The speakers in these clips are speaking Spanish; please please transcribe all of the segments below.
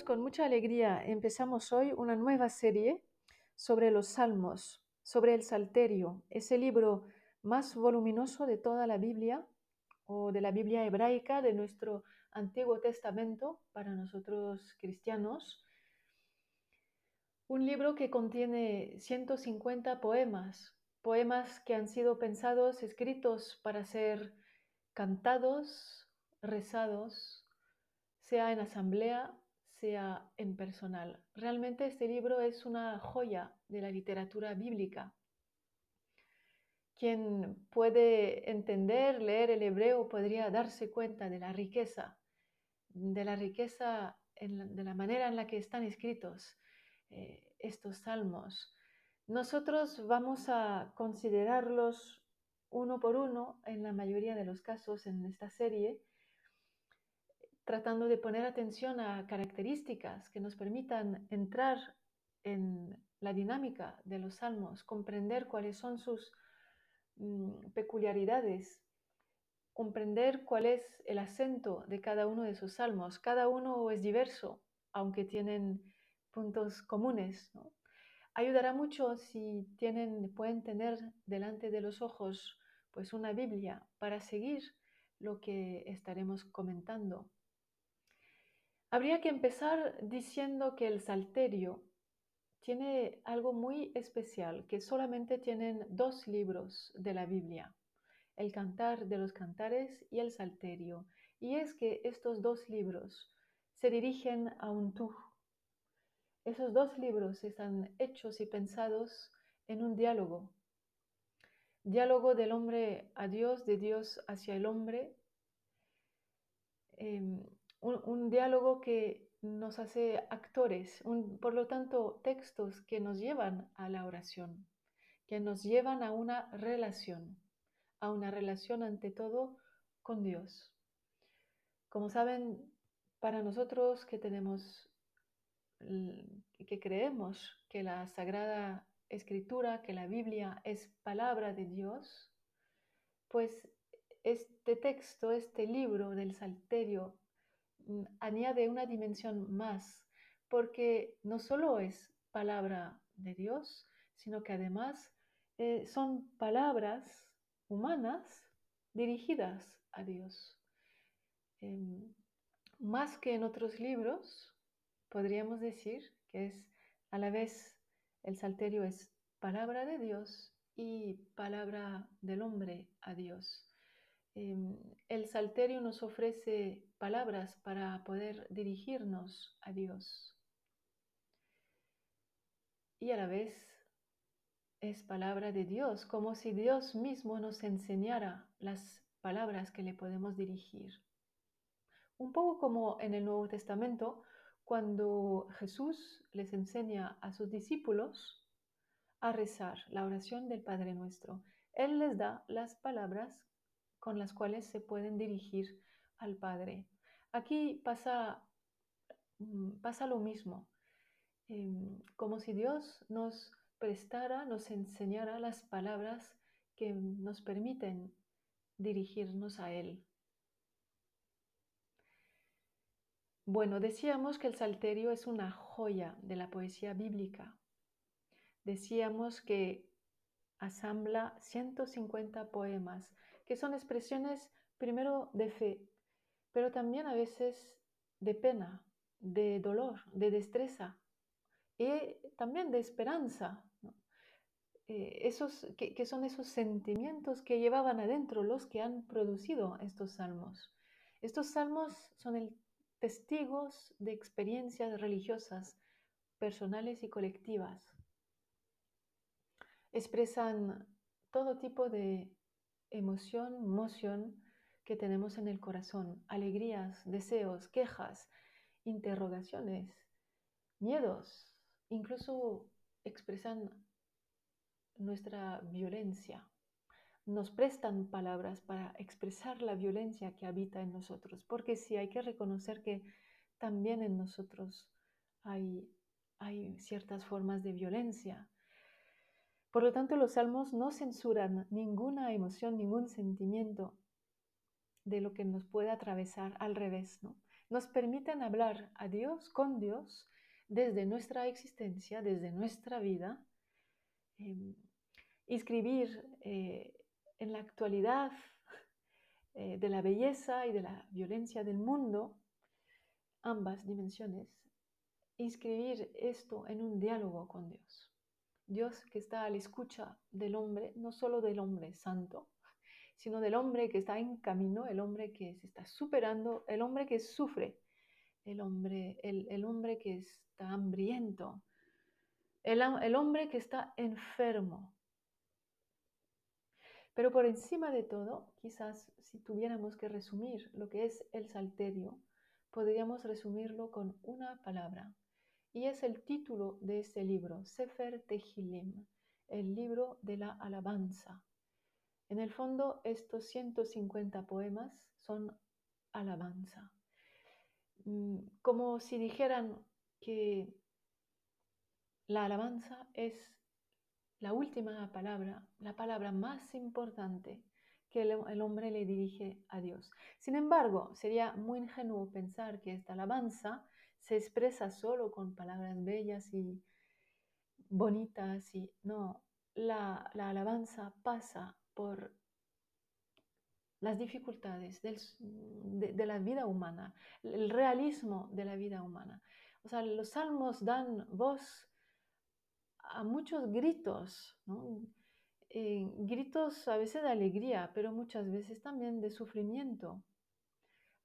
con mucha alegría empezamos hoy una nueva serie sobre los salmos, sobre el Salterio, ese libro más voluminoso de toda la Biblia o de la Biblia hebraica de nuestro Antiguo Testamento para nosotros cristianos. Un libro que contiene 150 poemas, poemas que han sido pensados, escritos para ser cantados, rezados, sea en asamblea, sea en personal. Realmente este libro es una joya de la literatura bíblica. Quien puede entender, leer el hebreo, podría darse cuenta de la riqueza, de la riqueza, de la manera en la que están escritos eh, estos salmos. Nosotros vamos a considerarlos uno por uno en la mayoría de los casos en esta serie tratando de poner atención a características que nos permitan entrar en la dinámica de los salmos, comprender cuáles son sus mm, peculiaridades, comprender cuál es el acento de cada uno de sus salmos. Cada uno es diverso, aunque tienen puntos comunes. Ayudará mucho si tienen, pueden tener delante de los ojos pues una Biblia para seguir lo que estaremos comentando. Habría que empezar diciendo que el Salterio tiene algo muy especial, que solamente tienen dos libros de la Biblia, el Cantar de los Cantares y el Salterio. Y es que estos dos libros se dirigen a un tú. Esos dos libros están hechos y pensados en un diálogo. Diálogo del hombre a Dios, de Dios hacia el hombre. Em, un, diálogo que nos hace actores, por lo tanto, textos que nos llevan a la oración, que nos llevan a una relación, a una relación ante todo con Dios. Como saben, para nosotros que tenemos, que creemos que la Sagrada Escritura, que la Biblia es palabra de Dios, pues este texto, este libro del Salterio añade una dimensión más, porque no solo es palabra de Dios, sino que además eh, son palabras humanas dirigidas a Dios. Em, más que en otros libros, podríamos decir que es a la vez el salterio es palabra de Dios y palabra del hombre a Dios. Em, el Salterio nos ofrece palabras para poder dirigirnos a Dios. Y a la vez es palabra de Dios, como si Dios mismo nos enseñara las palabras que le podemos dirigir. Un poco como en el Nuevo Testamento, cuando Jesús les enseña a sus discípulos a rezar la oración del Padre Nuestro. Él les da las palabras con las cuales se pueden dirigir al Padre. Aquí pasa, mm, pasa lo mismo, em, como si Dios nos prestara, nos enseñara las palabras que nos permiten dirigirnos a Él. Bueno, decíamos que el Salterio es una joya de la poesía bíblica. Decíamos que asambla 150 poemas que son expresiones primero de fe, pero también a veces de pena, de dolor, de destreza y también de esperanza. Eh, esos, que, son esos sentimientos que llevaban adentro los que han producido estos salmos. Estos salmos son el, testigos de experiencias religiosas personales y colectivas. Expresan todo tipo de emoción, moción que tenemos en el corazón, alegrías, deseos, quejas, interrogaciones, miedos, incluso expresan nuestra violencia. Nos prestan palabras para expresar la violencia que habita en nosotros, porque sí hay que reconocer que también en nosotros hay, hay ciertas formas de violencia, por lo tanto, los salmos no censuran ninguna emoción, ningún sentimiento de lo que nos puede atravesar al revés, ¿no? nos permiten hablar a Dios, con Dios, desde nuestra existencia, desde nuestra vida, eh, inscribir eh, en la actualidad eh, de la belleza y de la violencia del mundo, ambas dimensiones, inscribir esto en un diálogo con Dios. Dios que está a la escucha del hombre, no solo del hombre santo, sino del hombre que está en camino, el hombre que se está superando, el hombre que sufre, el hombre, el, hombre que está hambriento, el, el hombre que está enfermo. Pero por encima de todo, quizás si tuviéramos que resumir lo que es el salterio, podríamos resumirlo con una palabra. Y es el título de este libro, Sefer Tehilim, el libro de la alabanza. En el fondo, estos 150 poemas son alabanza. Mm, como si dijeran que la alabanza es la última palabra, la palabra más importante que el, hombre le dirige a Dios. Sin embargo, sería muy ingenuo pensar que esta alabanza se expresa solo con palabras bellas y bonitas y no, la, la alabanza pasa por las dificultades de, la vida humana, el realismo de la vida humana. O sea, los salmos dan voz a muchos gritos, eh, gritos a veces de alegría, pero muchas veces también de sufrimiento.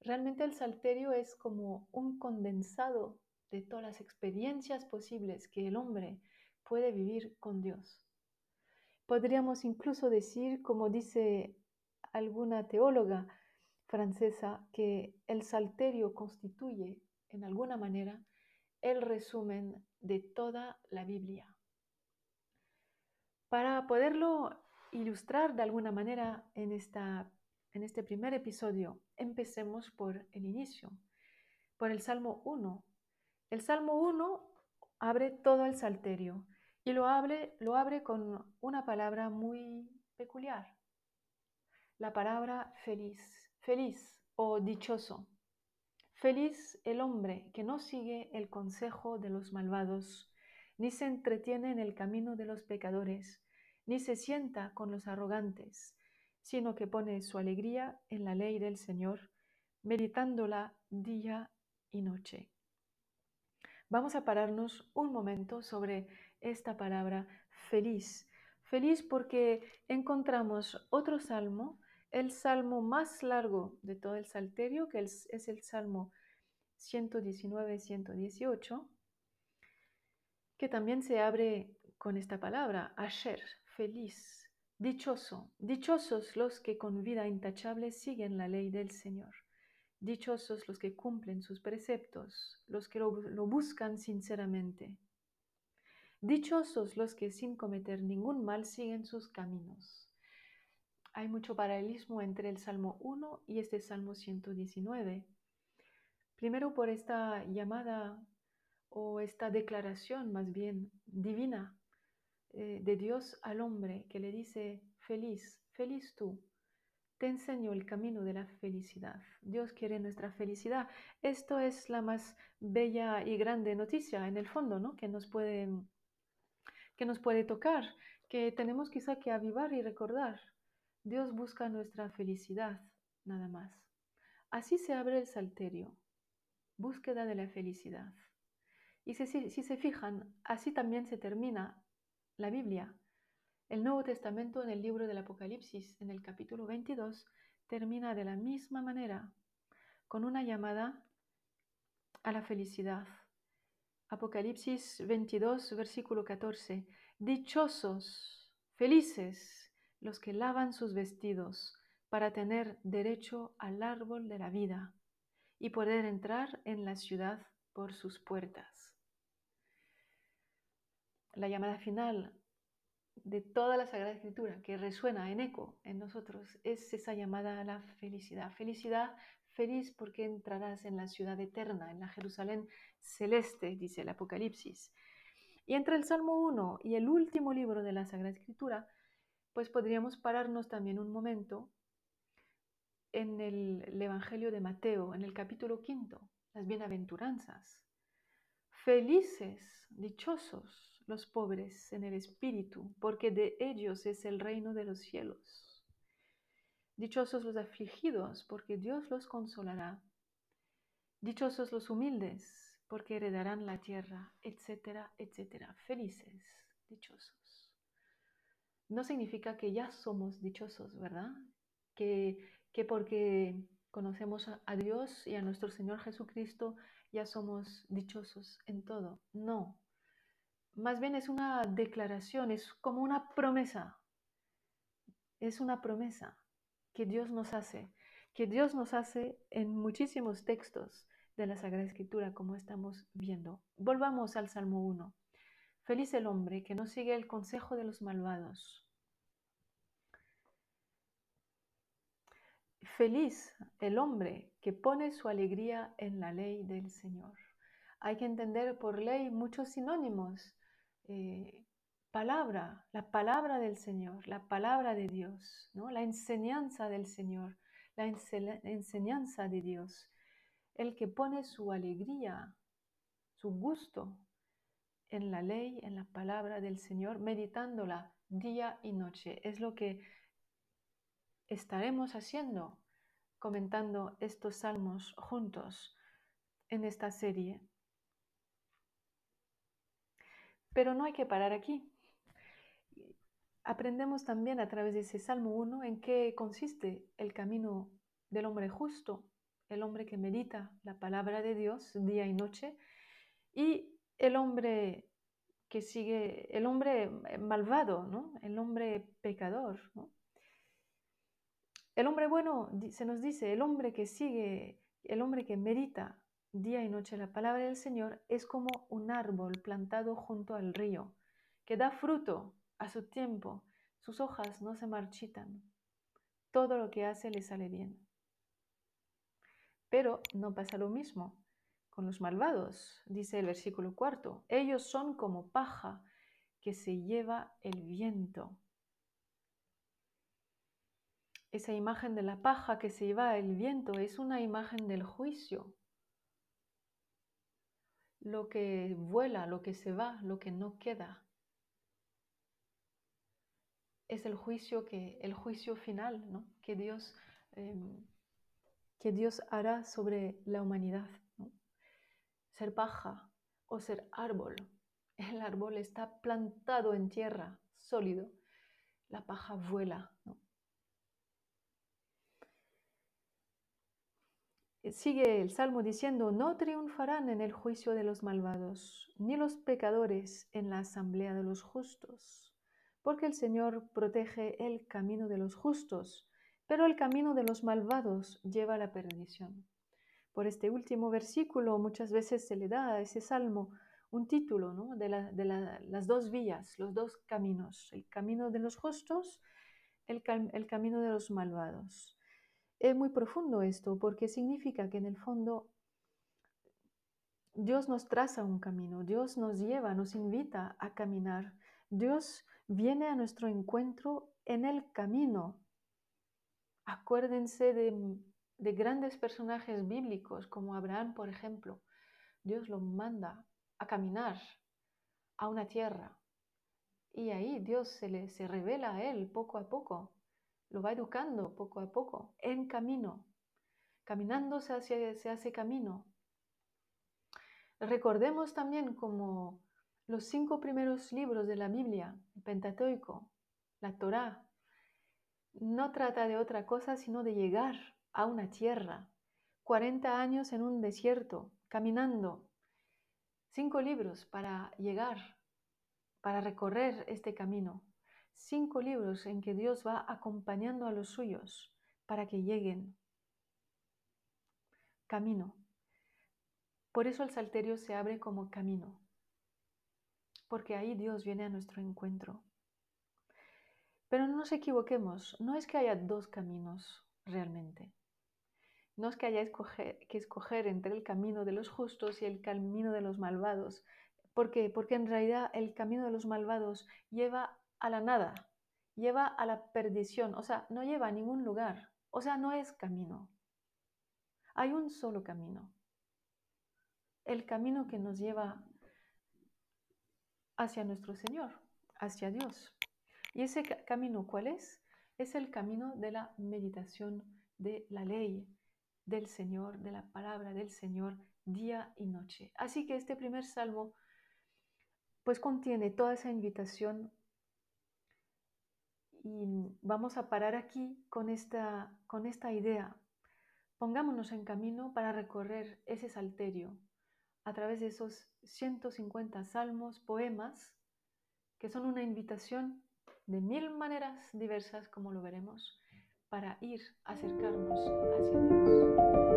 Realmente el salterio es como un condensado de todas las experiencias posibles que el hombre puede vivir con Dios. Podríamos incluso decir, como dice alguna teóloga francesa que el salterio constituye, en alguna manera, el resumen de toda la Biblia. Para poderlo ilustrar de alguna manera en, esta, en este primer episodio, empecemos por el inicio, por el Salmo 1. El Salmo 1 abre todo el salterio y lo abre, lo abre con una palabra muy peculiar, la palabra feliz, feliz o dichoso. Feliz el hombre que no sigue el consejo de los malvados, ni se entretiene en el camino de los pecadores, ni se sienta con los arrogantes, sino que pone su alegría en la ley del Señor, meditándola día y noche. Vamos a pararnos un momento sobre esta palabra feliz. Feliz porque encontramos otro salmo el salmo más largo de todo el salterio, que es, el salmo 119-118, que también se abre con esta palabra, asher, feliz, dichoso, dichosos los que con vida intachable siguen la ley del Señor, dichosos los que cumplen sus preceptos, los que lo buscan sinceramente, dichosos los que sin cometer ningún mal siguen sus caminos. Hay mucho paralelismo entre el Salmo 1 y este Salmo 119. Primero por esta llamada o esta declaración más bien divina eh, de Dios al hombre que le dice, feliz, feliz tú, te enseño el camino de la felicidad. Dios quiere nuestra felicidad. Esto es la más bella y grande noticia en el fondo, ¿no? Que nos puede, que nos puede tocar, que tenemos quizá que avivar y recordar. Dios busca nuestra felicidad, nada más. Así se abre el salterio, búsqueda de la felicidad. Y si, si, se fijan, así también se termina la Biblia. El Nuevo Testamento en el libro del Apocalipsis, en el capítulo 22, termina de la misma manera, con una llamada a la felicidad. Apocalipsis 22, versículo 14. Dichosos, felices los que lavan sus vestidos para tener derecho al árbol de la vida y poder entrar en la ciudad por sus puertas. La llamada final de toda la Sagrada Escritura que resuena en eco en nosotros es esa llamada a la felicidad. Felicidad, feliz porque entrarás en la ciudad eterna, en la Jerusalén celeste, dice el Apocalipsis. Y entre el Salmo 1 y el último libro de la Sagrada Escritura, pues podríamos pararnos también un momento en el, Evangelio de Mateo, en el capítulo quinto. las bienaventuranzas. Felices, dichosos los pobres en el espíritu, porque de ellos es el reino de los cielos. Dichosos los afligidos, porque Dios los consolará. Dichosos los humildes, porque heredarán la tierra, etcétera, etcétera. Felices, dichosos. No significa que ya somos dichosos, ¿verdad? Que, que porque conocemos a Dios y a nuestro Señor Jesucristo ya somos dichosos en todo. No. Más bien es una declaración, es como una promesa. Es una promesa que Dios nos hace, que Dios nos hace en muchísimos textos de la Sagrada Escritura, como estamos viendo. Volvamos al Salmo 1. Feliz el hombre que no sigue el consejo de los malvados. Feliz el hombre que pone su alegría en la ley del Señor. Hay que entender por ley muchos sinónimos. Eh, palabra, la palabra del Señor, la palabra de Dios, ¿no? la enseñanza del Señor, la enseñanza de Dios el que pone su alegría, su gusto en la ley, en la palabra del Señor, meditándola día y noche. Es lo que estaremos haciendo, comentando estos salmos juntos en esta serie. Pero no hay que parar aquí. Aprendemos también a través de ese Salmo 1 en qué consiste el camino del hombre justo el hombre que medita la palabra de Dios día y noche, y el hombre que sigue, el hombre malvado, ¿no? el hombre pecador. El hombre bueno, se nos dice, el hombre que sigue, el hombre que medita día y noche la palabra del Señor es como un árbol plantado junto al río, que da fruto a su tiempo, sus hojas no se marchitan, todo lo que hace le sale bien. Pero no pasa lo mismo con los malvados, dice el versículo cuarto. Ellos son como paja que se lleva el viento. Esa imagen de la paja que se lleva el viento es una imagen del juicio. Lo que vuela, lo que se va, lo que no queda. Es el juicio que, el juicio final, ¿no? que Dios em, que Dios hará sobre la humanidad. Ser paja o ser árbol. El árbol está plantado en tierra, sólido. La paja vuela. Sigue el Salmo diciendo, no triunfarán en el juicio de los malvados, ni los pecadores en la asamblea de los justos, porque el Señor protege el camino de los justos pero el camino de los malvados lleva a la perdición. Por este último versículo muchas veces se le da a ese salmo un título de, las dos vías, los dos caminos, el camino de los justos, el, el camino de los malvados. Es muy profundo esto porque significa que en el fondo Dios nos traza un camino, Dios nos lleva, nos invita a caminar, Dios viene a nuestro encuentro en el camino Acuérdense de, grandes personajes bíblicos como Abraham, por ejemplo. Dios lo manda a caminar a una tierra y ahí Dios se, le, se revela a él poco a poco, lo va educando poco a poco, en camino. Caminando se hace, camino. Recordemos también como los cinco primeros libros de la Biblia, el Pentateuco, la Torá, no trata de otra cosa sino de llegar a una tierra. 40 años en un desierto, caminando. Cinco libros para llegar, para recorrer este camino. Cinco libros en que Dios va acompañando a los suyos para que lleguen. Camino. Por eso el salterio se abre como camino, porque ahí Dios viene a nuestro encuentro. Pero no nos equivoquemos, no es que haya dos caminos realmente. No es que haya que escoger entre el camino de los justos y el camino de los malvados. ¿Por qué? Porque en realidad el camino de los malvados lleva a la nada, lleva a la perdición, o sea, no lleva a ningún lugar, o sea, no es camino. Hay un solo camino, el camino que nos lleva hacia nuestro Señor, hacia Dios. ¿Y ese camino cuál es? Es el camino de la meditación de la ley del Señor, de la palabra del Señor, día y noche. Así que este primer salmo pues contiene toda esa invitación y vamos a parar aquí con esta, con esta idea. Pongámonos en camino para recorrer ese salterio a través de esos 150 salmos, poemas, que son una invitación de mil maneras diversas, como lo veremos, para ir, acercarnos hacia Dios.